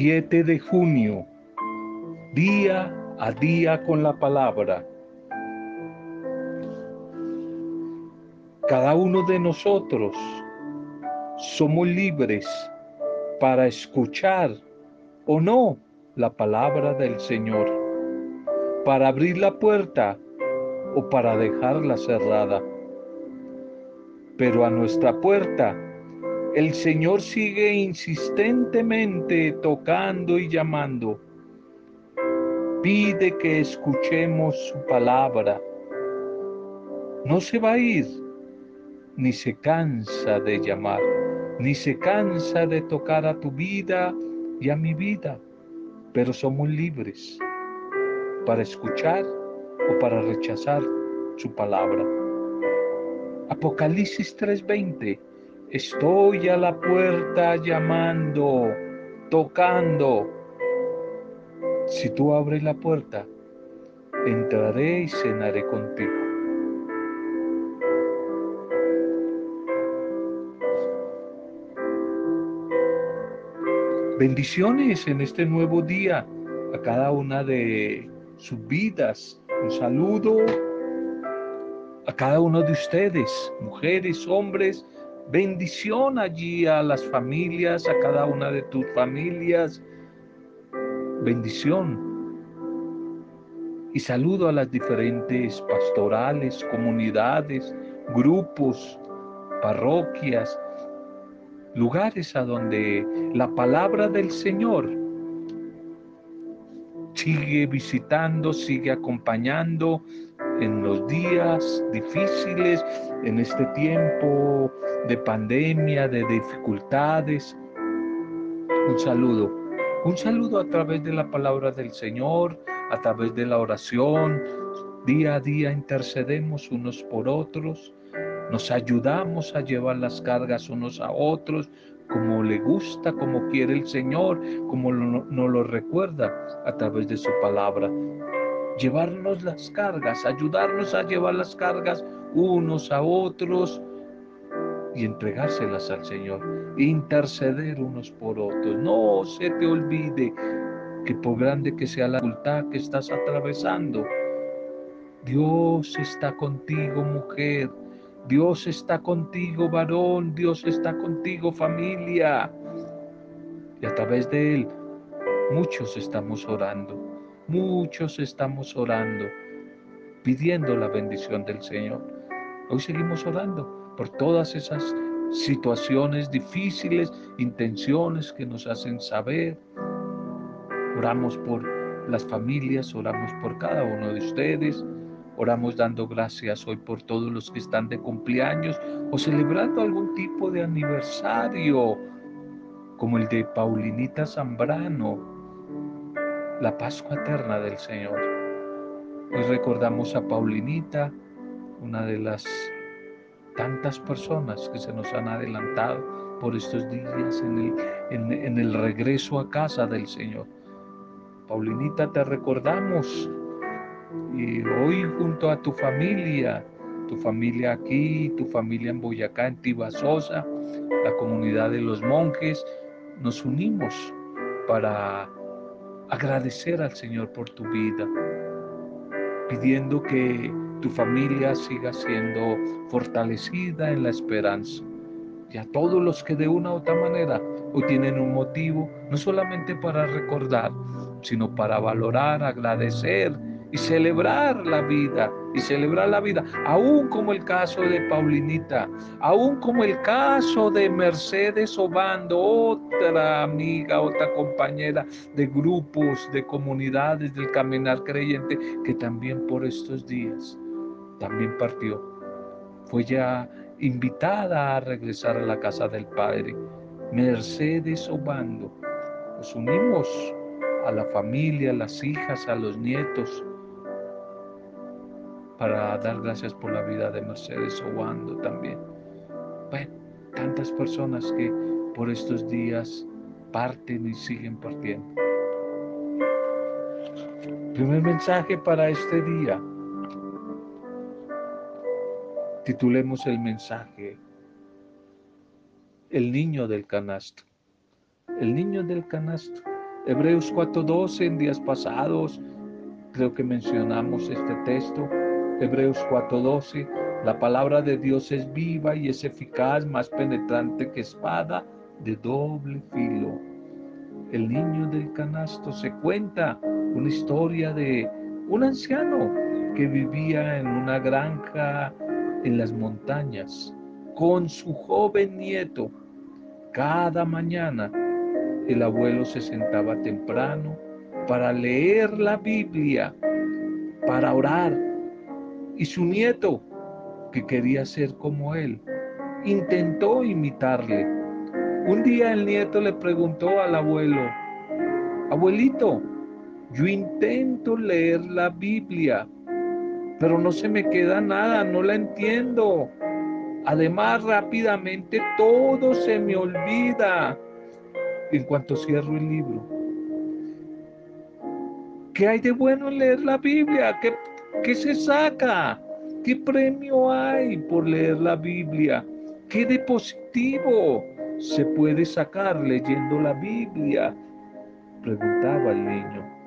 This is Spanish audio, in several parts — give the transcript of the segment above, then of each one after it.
7 de junio, día a día con la palabra. Cada uno de nosotros somos libres para escuchar o no la palabra del Señor, para abrir la puerta o para dejarla cerrada. Pero a nuestra puerta el Señor sigue insistentemente tocando y llamando. Pide que escuchemos su palabra. No se va a ir, ni se cansa de llamar, ni se cansa de tocar a tu vida y a mi vida, pero somos libres para escuchar o para rechazar su palabra. Apocalipsis 3:20 Estoy a la puerta llamando, tocando. Si tú abres la puerta, entraré y cenaré contigo. Bendiciones en este nuevo día a cada una de sus vidas. Un saludo a cada uno de ustedes, mujeres, hombres, Bendición allí a las familias, a cada una de tus familias. Bendición. Y saludo a las diferentes pastorales, comunidades, grupos, parroquias, lugares a donde la palabra del Señor sigue visitando, sigue acompañando en los días difíciles, en este tiempo de pandemia, de dificultades. Un saludo, un saludo a través de la palabra del Señor, a través de la oración. Día a día intercedemos unos por otros, nos ayudamos a llevar las cargas unos a otros, como le gusta, como quiere el Señor, como nos lo recuerda a través de su palabra. Llevarnos las cargas, ayudarnos a llevar las cargas unos a otros, y entregárselas al Señor, interceder unos por otros. No se te olvide que por grande que sea la dificultad que estás atravesando, Dios está contigo, mujer. Dios está contigo, varón. Dios está contigo, familia. Y a través de Él, muchos estamos orando. Muchos estamos orando, pidiendo la bendición del Señor. Hoy seguimos orando por todas esas situaciones difíciles, intenciones que nos hacen saber. Oramos por las familias, oramos por cada uno de ustedes. Oramos dando gracias hoy por todos los que están de cumpleaños o celebrando algún tipo de aniversario, como el de Paulinita Zambrano, la Pascua eterna del Señor. Hoy recordamos a Paulinita, una de las tantas personas que se nos han adelantado por estos días en el, regreso a casa del Señor. Paulinita, te recordamos y hoy junto a tu familia, tu familia aquí, tu familia en Boyacá, en Tibasosa, la comunidad de los monjes, nos unimos para agradecer al Señor por tu vida, pidiendo que tu familia siga siendo fortalecida en la esperanza. Y a todos los que de una u otra manera hoy tienen un motivo, no solamente para recordar, sino para valorar, agradecer y celebrar la vida, y celebrar la vida, aún como el caso de Paulinita, aún como el caso de Mercedes Obando, otra amiga, otra compañera de grupos, de comunidades del caminar creyente, que también por estos días también partió. Fue ya invitada a regresar a la casa del Padre. Mercedes Obando. Nos unimos a la familia, a las hijas, a los nietos, para dar gracias por la vida de Mercedes Obando también. Bueno, tantas personas que por estos días parten y siguen partiendo. Primer mensaje para este día. Titulemos el mensaje El niño del canasto. El niño del canasto. Hebreos 4.12 en días pasados, creo que mencionamos este texto. Hebreos 4.12, la palabra de Dios es viva y es eficaz, más penetrante que espada de doble filo. El niño del canasto se cuenta una historia de un anciano que vivía en una granja en las montañas con su joven nieto. Cada mañana el abuelo se sentaba temprano para leer la Biblia, para orar. Y su nieto, que quería ser como él, intentó imitarle. Un día el nieto le preguntó al abuelo, abuelito, yo intento leer la Biblia, pero no se me queda nada, no la entiendo. Además, rápidamente todo se me olvida en cuanto cierro el libro. ¿Qué hay de bueno en leer la Biblia? ¿Qué, qué se saca? ¿Qué premio hay por leer la Biblia? ¿Qué de positivo se puede sacar leyendo la Biblia? Preguntaba el niño.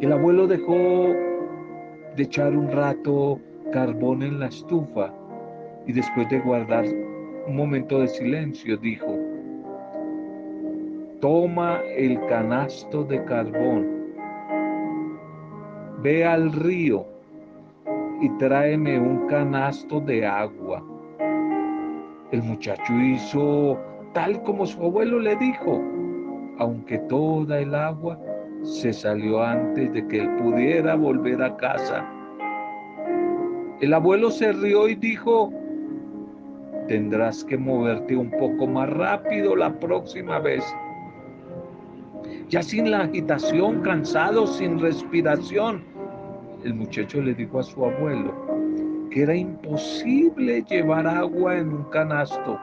El abuelo dejó de echar un rato carbón en la estufa y después de guardar un momento de silencio dijo, toma el canasto de carbón, ve al río y tráeme un canasto de agua. El muchacho hizo tal como su abuelo le dijo, aunque toda el agua se salió antes de que él pudiera volver a casa. El abuelo se rió y dijo, tendrás que moverte un poco más rápido la próxima vez. Ya sin la agitación, cansado, sin respiración, el muchacho le dijo a su abuelo que era imposible llevar agua en un canasto.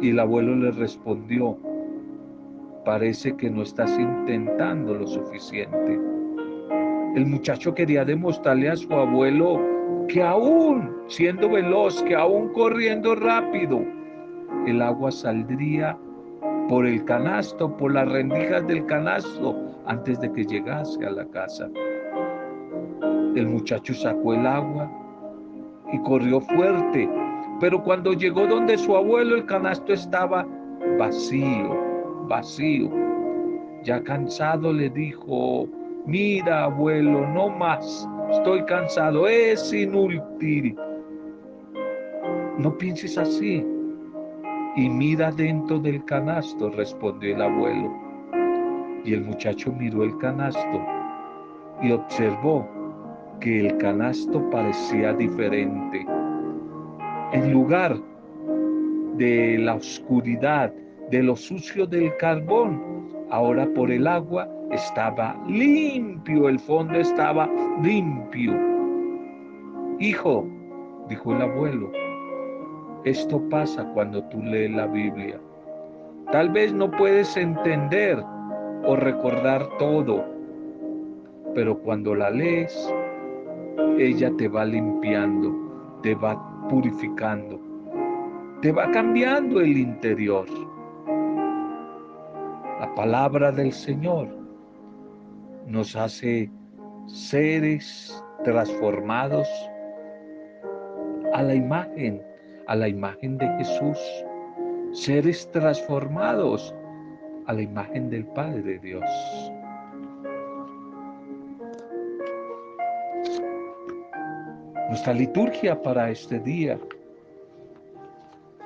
Y el abuelo le respondió, parece que no estás intentando lo suficiente. El muchacho quería demostrarle a su abuelo que aún siendo veloz, que aún corriendo rápido, el agua saldría por el canasto, por las rendijas del canasto, antes de que llegase a la casa. El muchacho sacó el agua y corrió fuerte, pero cuando llegó donde su abuelo el canasto estaba vacío vacío. Ya cansado le dijo, mira abuelo, no más, estoy cansado, es inútil. No pienses así. Y mira dentro del canasto, respondió el abuelo. Y el muchacho miró el canasto y observó que el canasto parecía diferente. En lugar de la oscuridad de lo sucio del carbón. Ahora por el agua estaba limpio, el fondo estaba limpio. Hijo, dijo el abuelo, esto pasa cuando tú lees la Biblia. Tal vez no puedes entender o recordar todo, pero cuando la lees, ella te va limpiando, te va purificando, te va cambiando el interior. La palabra del Señor nos hace seres transformados a la imagen, a la imagen de Jesús, seres transformados a la imagen del Padre de Dios. Nuestra liturgia para este día.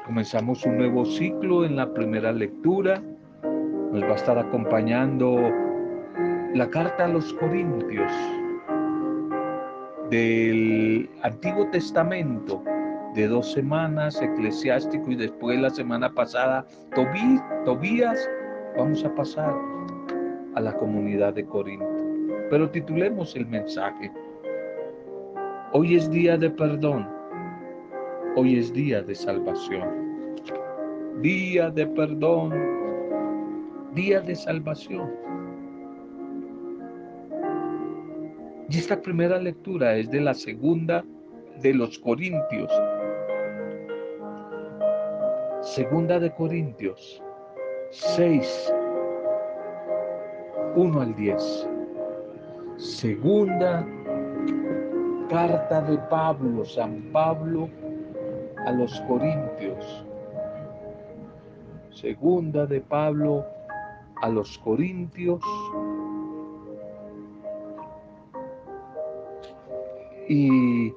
Comenzamos un nuevo ciclo en la primera lectura nos va a estar acompañando la carta a los Corintios del Antiguo Testamento de dos semanas, eclesiástico y después la semana pasada, Tobías, vamos a pasar a la comunidad de Corinto. Pero titulemos el mensaje. Hoy es día de perdón, hoy es día de salvación. Día de perdón, día de salvación. Y esta primera lectura es de la segunda de los Corintios. Segunda de Corintios, 6, 1 al 10. Segunda carta de Pablo, San Pablo a los Corintios. Segunda de Pablo a los Corintios. Y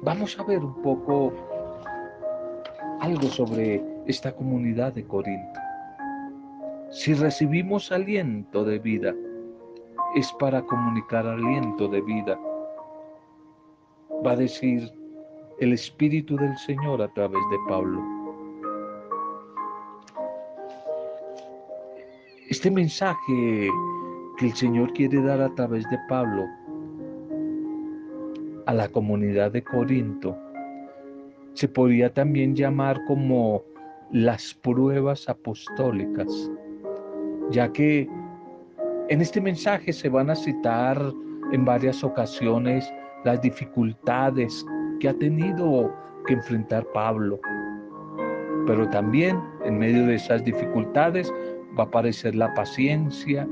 vamos a ver un poco algo sobre esta comunidad de Corinto. Si recibimos aliento de vida, es para comunicar aliento de vida. Va a decir el Espíritu del Señor a través de Pablo. Este mensaje que el Señor quiere dar a través de Pablo a la comunidad de Corinto se podría también llamar como las pruebas apostólicas, ya que en este mensaje se van a citar en varias ocasiones las dificultades que ha tenido que enfrentar Pablo. Pero también en medio de esas dificultades va a aparecer la paciencia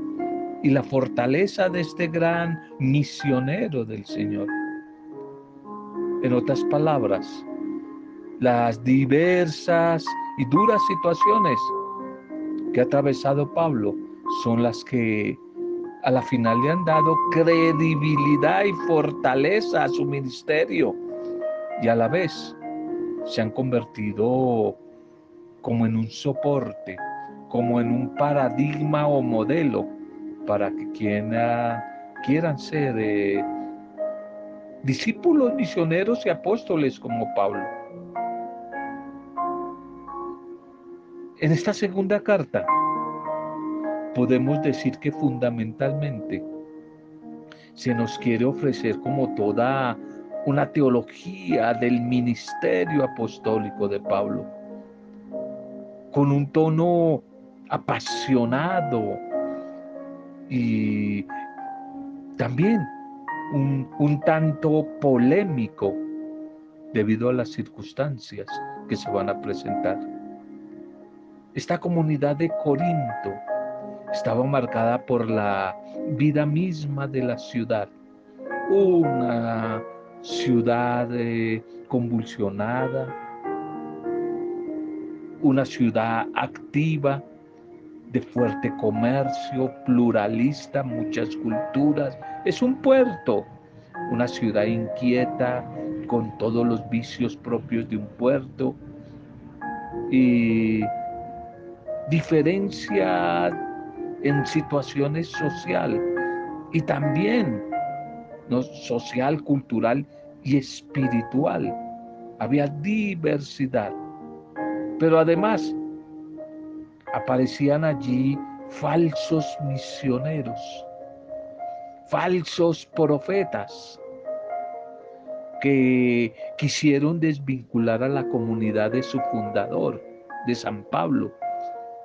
y la fortaleza de este gran misionero del Señor. En otras palabras, las diversas y duras situaciones que ha atravesado Pablo son las que a la final le han dado credibilidad y fortaleza a su ministerio y a la vez se han convertido como en un soporte, como en un paradigma o modelo para que quienes quieran ser eh, discípulos misioneros y apóstoles como Pablo. En esta segunda carta podemos decir que fundamentalmente se nos quiere ofrecer como toda una teología del ministerio apostólico de Pablo, con un tono apasionado y también un, un tanto polémico debido a las circunstancias que se van a presentar. Esta comunidad de Corinto estaba marcada por la vida misma de la ciudad. Una ciudad eh, convulsionada, una ciudad activa, de fuerte comercio, pluralista, muchas culturas. Es un puerto, una ciudad inquieta, con todos los vicios propios de un puerto. Y diferencia en situaciones social y también ¿no? social, cultural y espiritual. Había diversidad. Pero además aparecían allí falsos misioneros, falsos profetas que quisieron desvincular a la comunidad de su fundador, de San Pablo,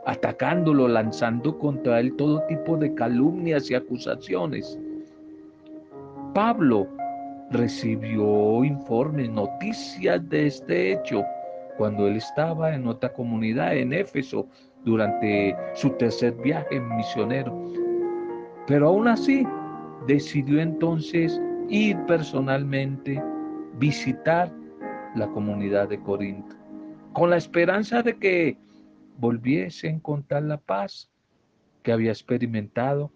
atacándolo, lanzando contra él todo tipo de calumnias y acusaciones. Pablo recibió informes, noticias de este hecho cuando él estaba en otra comunidad en Éfeso durante su tercer viaje misionero. Pero aún así decidió entonces ir personalmente, visitar la comunidad de Corinto, con la esperanza de que volviese a encontrar la paz que había experimentado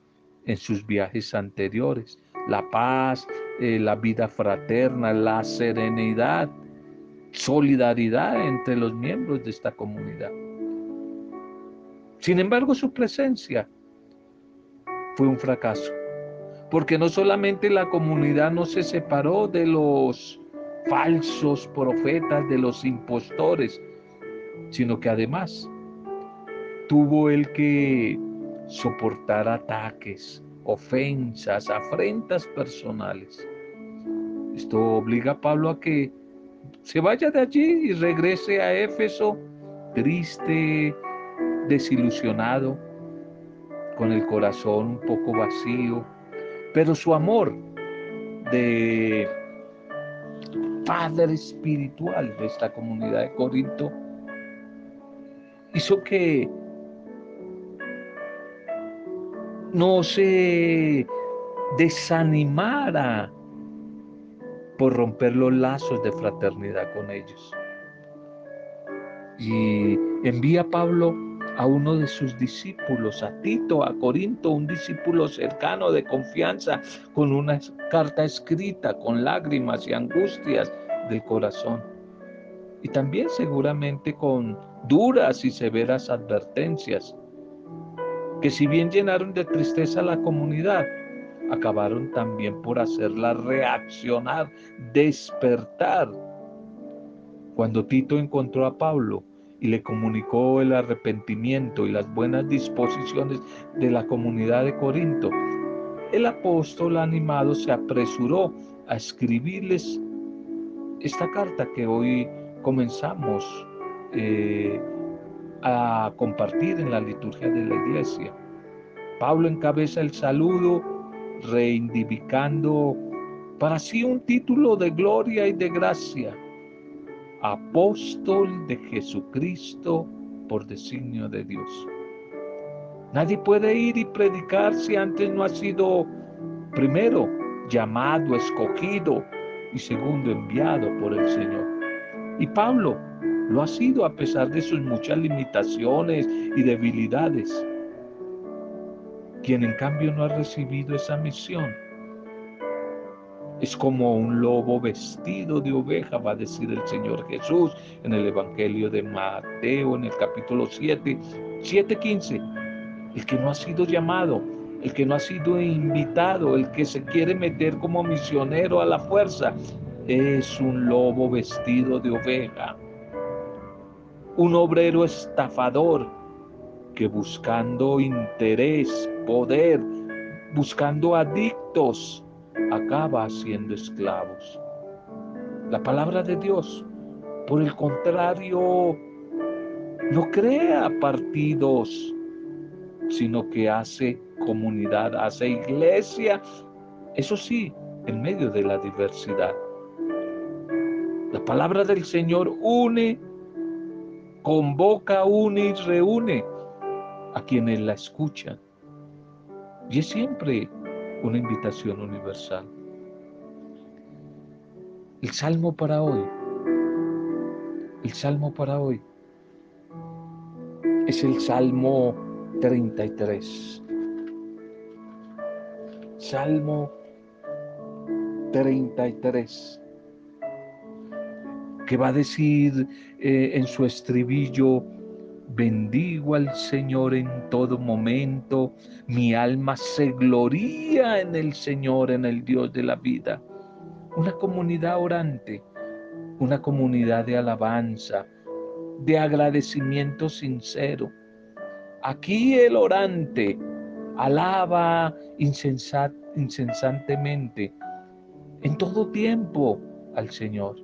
en sus viajes anteriores. La paz, eh, la vida fraterna, la serenidad, solidaridad entre los miembros de esta comunidad. Sin embargo, su presencia fue un fracaso, porque no solamente la comunidad no se separó de los falsos profetas, de los impostores, sino que además tuvo el que soportar ataques, ofensas, afrentas personales. Esto obliga a Pablo a que se vaya de allí y regrese a Éfeso triste, desilusionado, con el corazón un poco vacío, pero su amor de padre espiritual de esta comunidad de Corinto hizo que no se desanimara por romper los lazos de fraternidad con ellos. Y envía Pablo a uno de sus discípulos, a Tito, a Corinto, un discípulo cercano de confianza, con una carta escrita, con lágrimas y angustias del corazón. Y también seguramente con duras y severas advertencias, que si bien llenaron de tristeza a la comunidad, acabaron también por hacerla reaccionar, despertar. Cuando Tito encontró a Pablo y le comunicó el arrepentimiento y las buenas disposiciones de la comunidad de Corinto, el apóstol animado se apresuró a escribirles esta carta que hoy comenzamos eh, a compartir en la liturgia de la iglesia. Pablo encabeza el saludo reivindicando para sí un título de gloria y de gracia, apóstol de Jesucristo por designio de Dios. Nadie puede ir y predicar si antes no ha sido primero llamado, escogido y segundo enviado por el Señor. Y Pablo lo ha sido a pesar de sus muchas limitaciones y debilidades. Quien en cambio no ha recibido esa misión es como un lobo vestido de oveja, va a decir el Señor Jesús en el Evangelio de Mateo, en el capítulo 7, 7:15. El que no ha sido llamado, el que no ha sido invitado, el que se quiere meter como misionero a la fuerza, es un lobo vestido de oveja. Un obrero estafador que buscando interés, poder, buscando adictos, acaba siendo esclavos. La palabra de Dios, por el contrario, no crea partidos, sino que hace comunidad, hace iglesia, eso sí, en medio de la diversidad. La palabra del Señor une, convoca, une y reúne a quienes la escuchan. Y es siempre una invitación universal. El salmo para hoy, el salmo para hoy es el Salmo 33. Salmo 33, que va a decir eh, en su estribillo, Bendigo al Señor en todo momento. Mi alma se gloría en el Señor, en el Dios de la vida. Una comunidad orante, una comunidad de alabanza, de agradecimiento sincero. Aquí el orante alaba incesantemente en todo tiempo al Señor.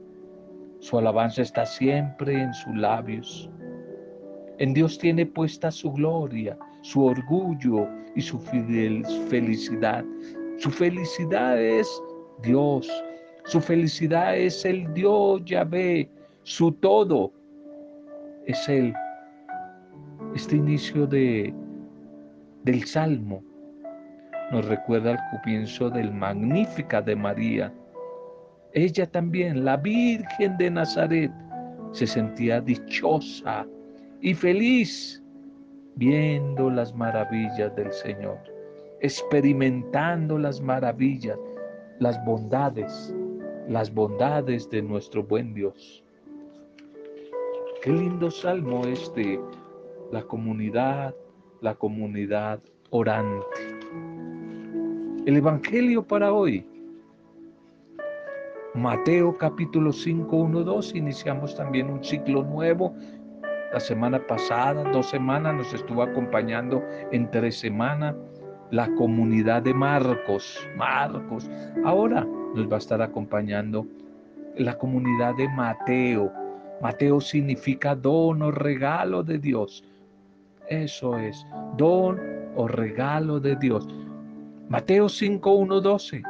Su alabanza está siempre en sus labios. En Dios tiene puesta su gloria, su orgullo y su felicidad. Su felicidad es Dios. Su felicidad es el Dios Yahvé. Su todo es Él. Este inicio de, del Salmo nos recuerda al comienzo del Magnífica de María. Ella también, la Virgen de Nazaret, se sentía dichosa y feliz viendo las maravillas del Señor, experimentando las maravillas, las bondades, las bondades de nuestro buen Dios. Qué lindo salmo este, la comunidad, la comunidad orante. El Evangelio para hoy. Mateo capítulo 5, 1, 2. Iniciamos también un ciclo nuevo la semana pasada, dos semanas, nos estuvo acompañando en tres semanas la comunidad de Marcos. Marcos. Ahora nos va a estar acompañando la comunidad de Mateo. Mateo significa don o regalo de Dios. Eso es, don o regalo de Dios. Mateo 5, 1, 12.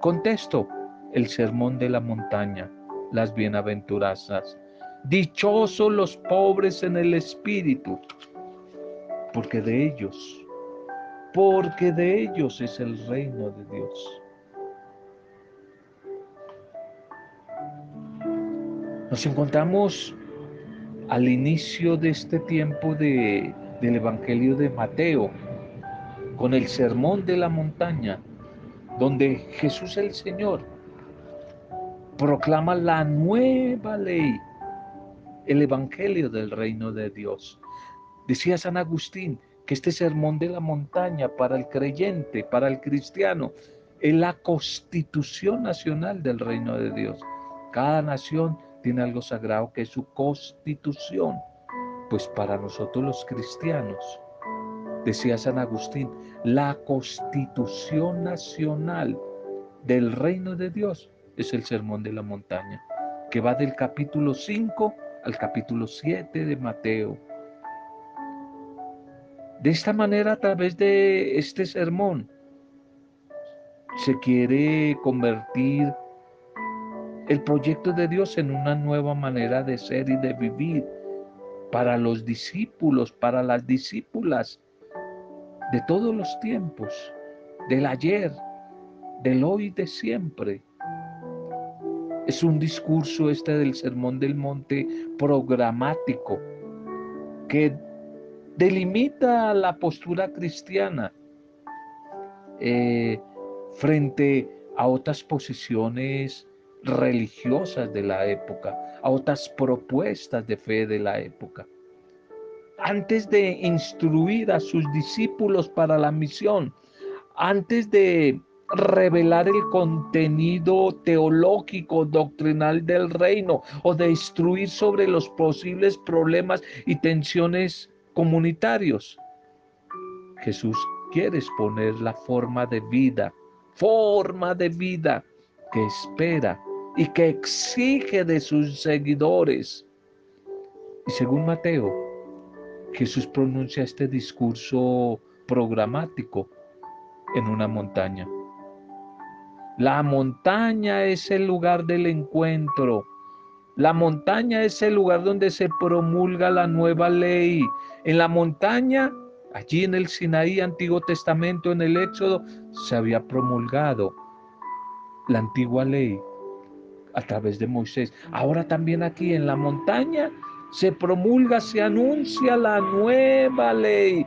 Contesto, el sermón de la montaña, las bienaventuranzas. Dichosos los pobres en el espíritu, porque de ellos porque de ellos es el reino de Dios. Nos encontramos al inicio de este tiempo de, del Evangelio de Mateo, con el sermón de la montaña, donde Jesús el Señor proclama la nueva ley, el Evangelio del reino de Dios. Decía San Agustín que este sermón de la montaña para el creyente, para el cristiano, es la constitución nacional del reino de Dios. Cada nación tiene algo sagrado que es su constitución. Pues para nosotros los cristianos, decía San Agustín, la constitución nacional del reino de Dios es el sermón de la montaña, que va del capítulo 5 al capítulo 7 de Mateo. De esta manera, a través de este sermón, se quiere convertir el proyecto de Dios en una nueva manera de ser y de vivir para los discípulos, para las discípulas de todos los tiempos, del ayer, del hoy, de siempre. Es un discurso este del Sermón del Monte programático que delimita la postura cristiana eh, frente a otras posiciones religiosas de la época, a otras propuestas de fe de la época. Antes de instruir a sus discípulos para la misión, antes de revelar el contenido teológico, doctrinal del reino o de instruir sobre los posibles problemas y tensiones comunitarios. Jesús quiere exponer la forma de vida, forma de vida que espera y que exige de sus seguidores. Y según Mateo, Jesús pronuncia este discurso programático en una montaña. La montaña es el lugar del encuentro. La montaña es el lugar donde se promulga la nueva ley. En la montaña, allí en el Sinaí, Antiguo Testamento, en el Éxodo, se había promulgado la antigua ley a través de Moisés. Ahora también aquí en la montaña se promulga, se anuncia la nueva ley.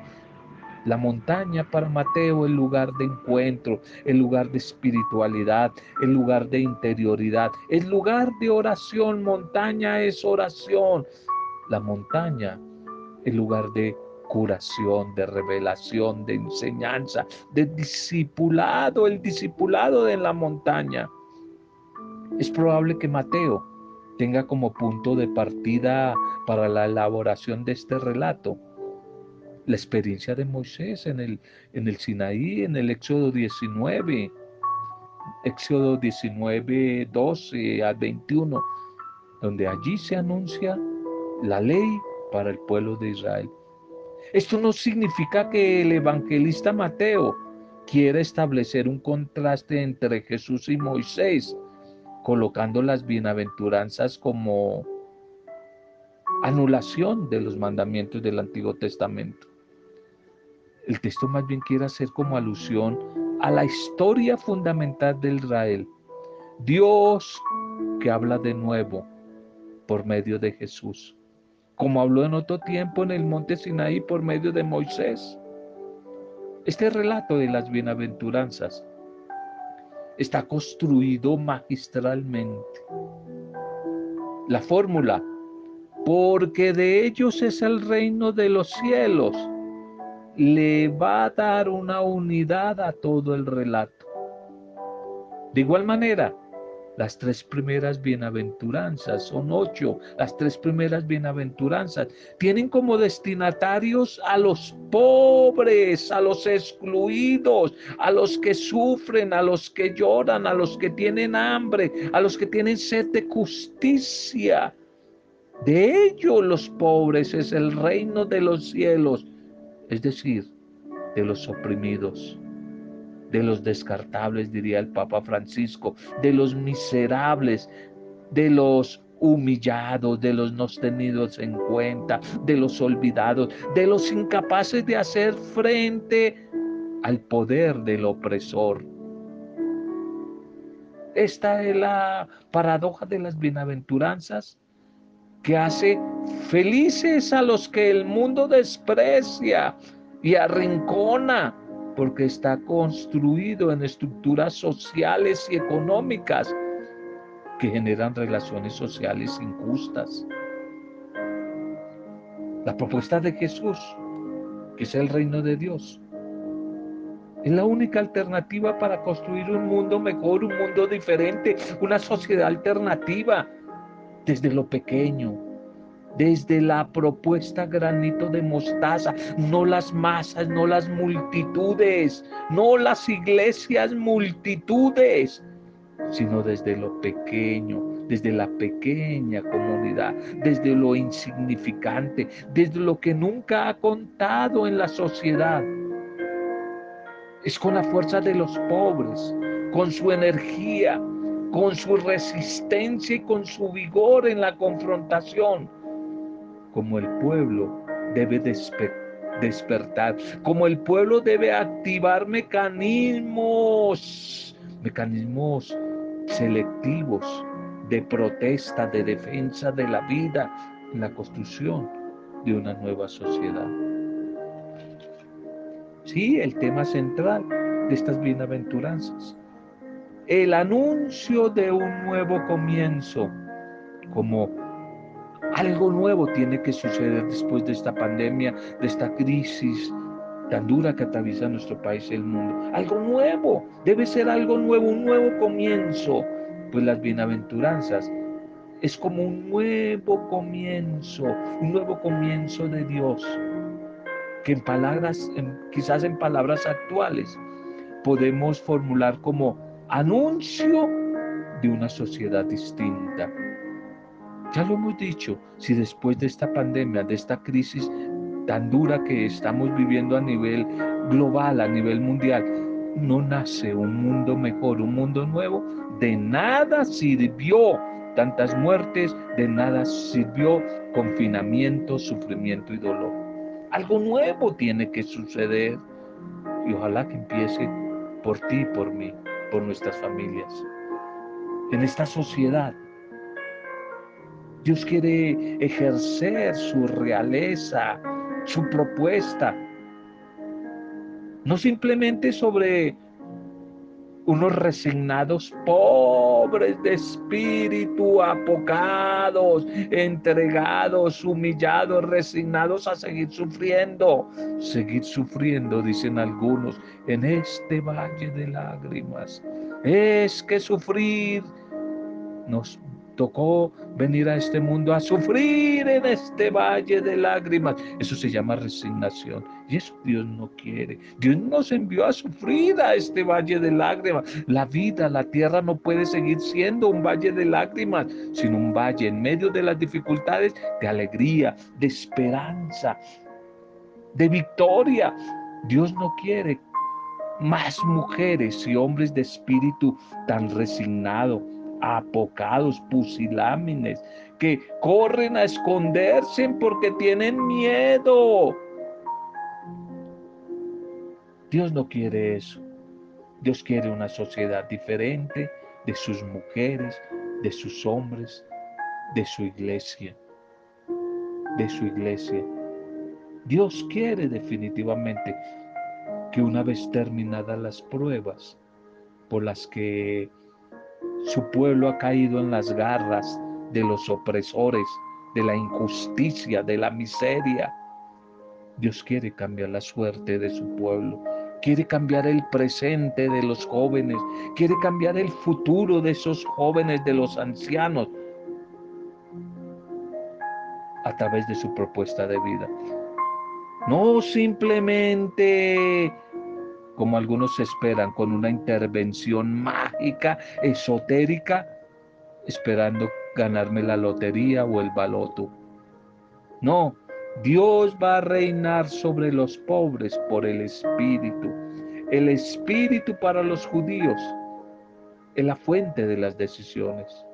La montaña para Mateo, el lugar de encuentro, el lugar de espiritualidad, el lugar de interioridad, el lugar de oración. Montaña es oración. La montaña, el lugar de curación, de revelación, de enseñanza, de discipulado, el discipulado de la montaña. Es probable que Mateo tenga como punto de partida para la elaboración de este relato la experiencia de Moisés en el, en el Sinaí, en el Éxodo 19, Éxodo 19, 12 al 21, donde allí se anuncia la ley para el pueblo de Israel. Esto no significa que el evangelista Mateo quiera establecer un contraste entre Jesús y Moisés, colocando las bienaventuranzas como anulación de los mandamientos del Antiguo Testamento. El texto más bien quiere hacer como alusión a la historia fundamental de Israel. Dios que habla de nuevo por medio de Jesús, como habló en otro tiempo en el monte Sinaí por medio de Moisés. Este relato de las bienaventuranzas está construido magistralmente. La fórmula, porque de ellos es el reino de los cielos, le va a dar una unidad a todo el relato. De igual manera, las tres primeras bienaventuranzas, son ocho, las tres primeras bienaventuranzas, tienen como destinatarios a los pobres, a los excluidos, a los que sufren, a los que lloran, a los que tienen hambre, a los que tienen sed de justicia. De ellos los pobres es el reino de los cielos, es decir, de los oprimidos de los descartables, diría el Papa Francisco, de los miserables, de los humillados, de los no tenidos en cuenta, de los olvidados, de los incapaces de hacer frente al poder del opresor. Esta es la paradoja de las bienaventuranzas que hace felices a los que el mundo desprecia y arrincona, porque está construido en estructuras sociales y económicas que generan relaciones sociales injustas. La propuesta de Jesús, que es el reino de Dios, es la única alternativa para construir un mundo mejor, un mundo diferente, una sociedad alternativa desde lo pequeño, desde la propuesta granito de mostaza, no las masas, no las multitudes, no las iglesias multitudes, sino desde lo pequeño, desde la pequeña comunidad, desde lo insignificante, desde lo que nunca ha contado en la sociedad. Es con la fuerza de los pobres, con su energía, con su resistencia y con su vigor en la confrontación, como el pueblo debe despertar, como el pueblo debe activar mecanismos, mecanismos selectivos de protesta, de defensa de la vida en la construcción de una nueva sociedad. Sí, el tema central de estas bienaventuranzas. El anuncio de un nuevo comienzo, como algo nuevo tiene que suceder después de esta pandemia, de esta crisis tan dura que atraviesa nuestro país y el mundo. Algo nuevo, debe ser algo nuevo, un nuevo comienzo. Pues las bienaventuranzas es como un nuevo comienzo, un nuevo comienzo de Dios que en palabras, quizás en palabras actuales, podemos formular como anuncio de una sociedad distinta. Ya lo hemos dicho, si después de esta pandemia, de esta crisis tan dura que estamos viviendo a nivel global, a nivel mundial, no nace un mundo mejor, un mundo nuevo, de nada sirvió tantas muertes, de nada sirvió confinamiento, sufrimiento y dolor. Algo nuevo tiene que suceder y ojalá que empiece por ti por mí, nuestras familias. En esta sociedad, Dios quiere ejercer su realeza, su propuesta, no simplemente sobre unos resignados pobres de espíritu, apocados, entregados, humillados, resignados a seguir sufriendo, seguir sufriendo, dicen algunos, en este valle de lágrimas. Es que sufrir nos tocó venir a este mundo a sufrir en este valle de lágrimas. Eso se llama resignación. Y eso Dios no quiere. Dios nos envió a sufrir a este valle de lágrimas. La vida, la tierra no puede seguir siendo un valle de lágrimas, sino un valle en medio de las dificultades de alegría, de esperanza, de victoria. Dios no quiere más mujeres y hombres de espíritu tan resignado, apocados, pusilámines, que corren a esconderse porque tienen miedo. Dios no quiere eso. Dios quiere una sociedad diferente de sus mujeres, de sus hombres, de su iglesia, de su iglesia. Dios quiere definitivamente que una vez terminadas las pruebas por las que su pueblo ha caído en las garras de los opresores, de la injusticia, de la miseria. Dios quiere cambiar la suerte de su pueblo, quiere cambiar el presente de los jóvenes, quiere cambiar el futuro de esos jóvenes, de los ancianos, a través de su propuesta de vida. No simplemente como algunos esperan, con una intervención mágica, esotérica, esperando ganarme la lotería o el baloto. No, Dios va a reinar sobre los pobres por el Espíritu. El Espíritu para los judíos es la fuente de las decisiones.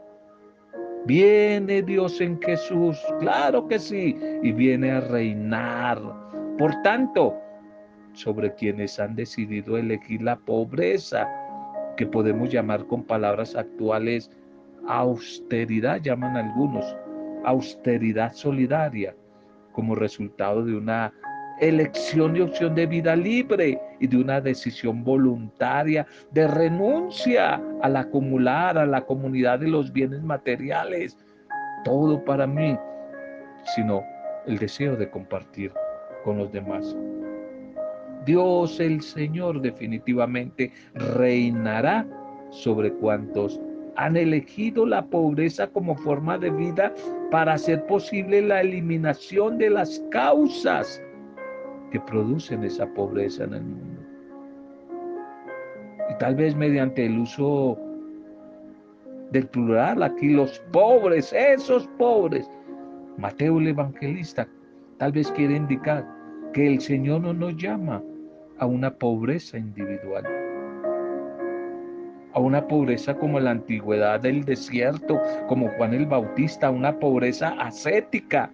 Viene Dios en Jesús, claro que sí, y viene a reinar. Por tanto, sobre quienes han decidido elegir la pobreza, que podemos llamar con palabras actuales austeridad, llaman algunos, austeridad solidaria, como resultado de una elección y opción de vida libre y de una decisión voluntaria de renuncia al acumular a la comunidad de los bienes materiales, todo para mí, sino el deseo de compartir con los demás. Dios el Señor definitivamente reinará sobre cuantos han elegido la pobreza como forma de vida para hacer posible la eliminación de las causas que producen esa pobreza en el mundo. Y tal vez mediante el uso del plural, aquí los pobres, esos pobres. Mateo el evangelista tal vez quiere indicar que el Señor no nos llama a una pobreza individual, a una pobreza como la antigüedad del desierto, como Juan el Bautista, una pobreza ascética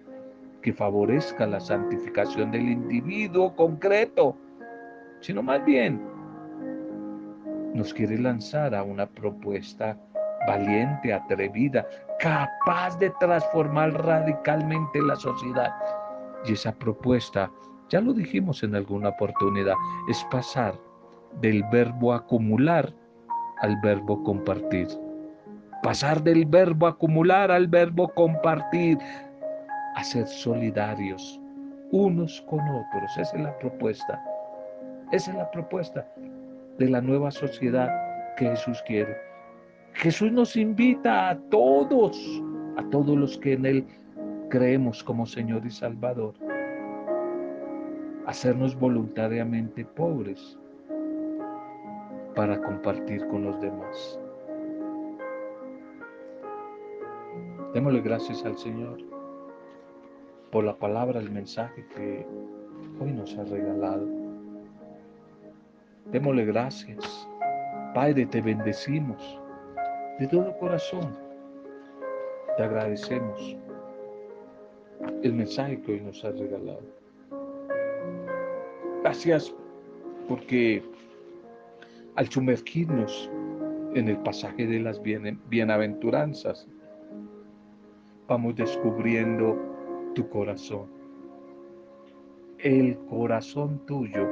que favorezca la santificación del individuo concreto, sino más bien nos quiere lanzar a una propuesta valiente, atrevida, capaz de transformar radicalmente la sociedad. Y esa propuesta, ya lo dijimos en alguna oportunidad, es pasar del verbo acumular al verbo compartir. Pasar del verbo acumular al verbo compartir, a ser solidarios unos con otros. Esa es la propuesta. Esa es la propuesta de la nueva sociedad que Jesús quiere. Jesús nos invita a todos, a todos los que en Él creemos como Señor y Salvador, hacernos voluntariamente pobres para compartir con los demás. Démosle gracias al Señor por la palabra, el mensaje que hoy nos ha regalado. Démosle gracias. Padre, te bendecimos de todo corazón. Te agradecemos el mensaje que hoy nos has regalado. Gracias porque al sumergirnos en el pasaje de las bienaventuranzas, vamos descubriendo tu corazón, el corazón tuyo,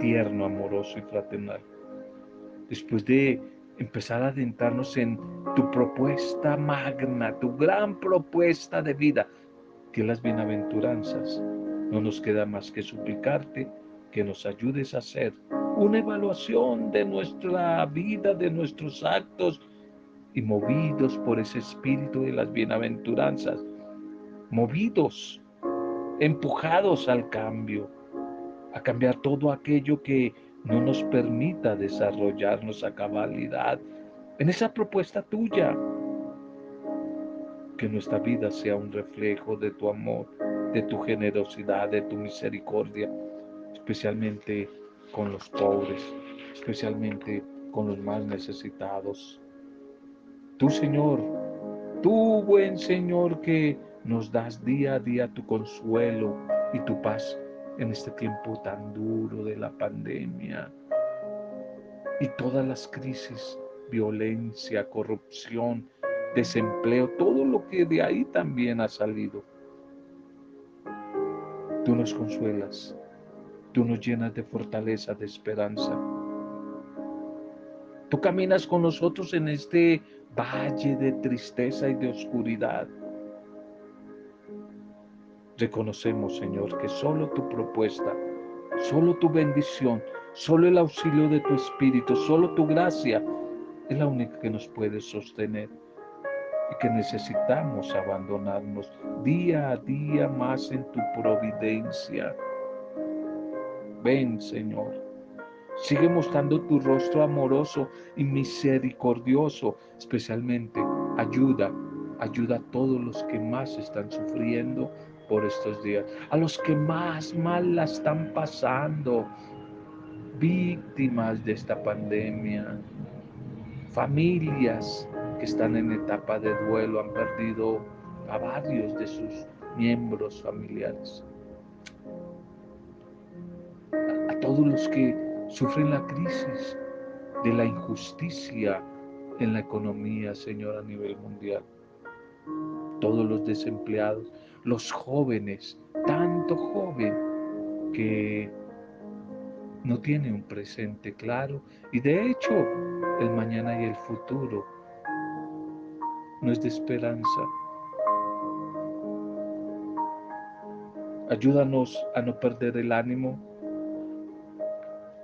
tierno, amoroso y fraternal. Después de empezar a adentrarnos en tu propuesta magna, tu gran propuesta de vida, que las bienaventuranzas. No nos queda más que suplicarte que nos ayudes a hacer una evaluación de nuestra vida, de nuestros actos, y movidos por ese espíritu de las bienaventuranzas, movidos, empujados al cambio, a cambiar todo aquello que no nos permita desarrollarnos a cabalidad en esa propuesta tuya. Que nuestra vida sea un reflejo de tu amor, de tu generosidad, de tu misericordia, especialmente con los pobres, especialmente con los más necesitados. Tú, Señor, tú, buen Señor, que nos das día a día tu consuelo y tu paz en este tiempo tan duro de la pandemia y todas las crisis, violencia, corrupción, desempleo, todo lo que de ahí también ha salido. Tú nos consuelas, tú nos llenas de fortaleza, de esperanza. Tú caminas con nosotros en este valle de tristeza y de oscuridad. Reconocemos, Señor, que solo tu propuesta, solo tu bendición, solo el auxilio de tu Espíritu, solo tu gracia es la única que nos puede sostener y que necesitamos abandonarnos día a día más en tu providencia. Ven, Señor. Sigue mostrando tu rostro amoroso y misericordioso, especialmente ayuda, ayuda a todos los que más están sufriendo por estos días, a los que más mal la están pasando, víctimas de esta pandemia, familias que están en etapa de duelo, han perdido a varios de sus miembros familiares. A, todos los que sufren la crisis de la injusticia en la economía, Señor, a nivel mundial. Todos los desempleados, los jóvenes, tanto joven que no tiene un presente claro y de hecho el mañana y el futuro no es de esperanza. Ayúdanos a no perder el ánimo,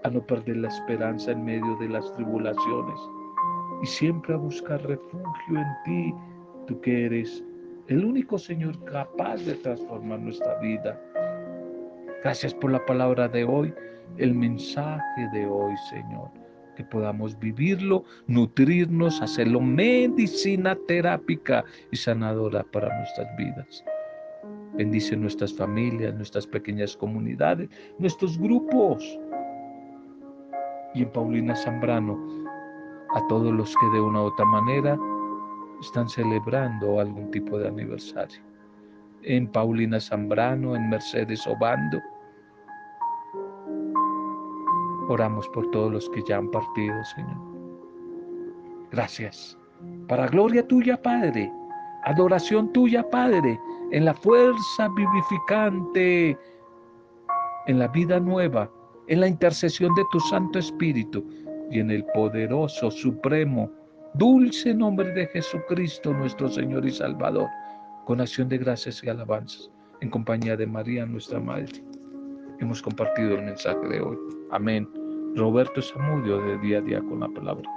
a no perder la esperanza en medio de las tribulaciones y siempre a buscar refugio en ti, tú que eres el único Señor capaz de transformar nuestra vida. Gracias por la palabra de hoy, el mensaje de hoy, Señor que podamos vivirlo, nutrirnos, hacerlo medicina terápica y sanadora para nuestras vidas. Bendice nuestras familias, nuestras pequeñas comunidades, nuestros grupos. Y en Paulina Zambrano, a todos los que de una u otra manera están celebrando algún tipo de aniversario. En Paulina Zambrano, en Mercedes Obando, Oramos por todos los que ya han partido, Señor. Gracias. Para gloria tuya, Padre. Adoración tuya, Padre. En la fuerza vivificante. En la vida nueva. En la intercesión de tu Santo Espíritu. Y en el poderoso, supremo, dulce nombre de Jesucristo, nuestro Señor y Salvador. Con acción de gracias y alabanzas. En compañía de María, nuestra Madre hemos compartido el mensaje de hoy. Amén. Roberto Samudio de día a día con la palabra.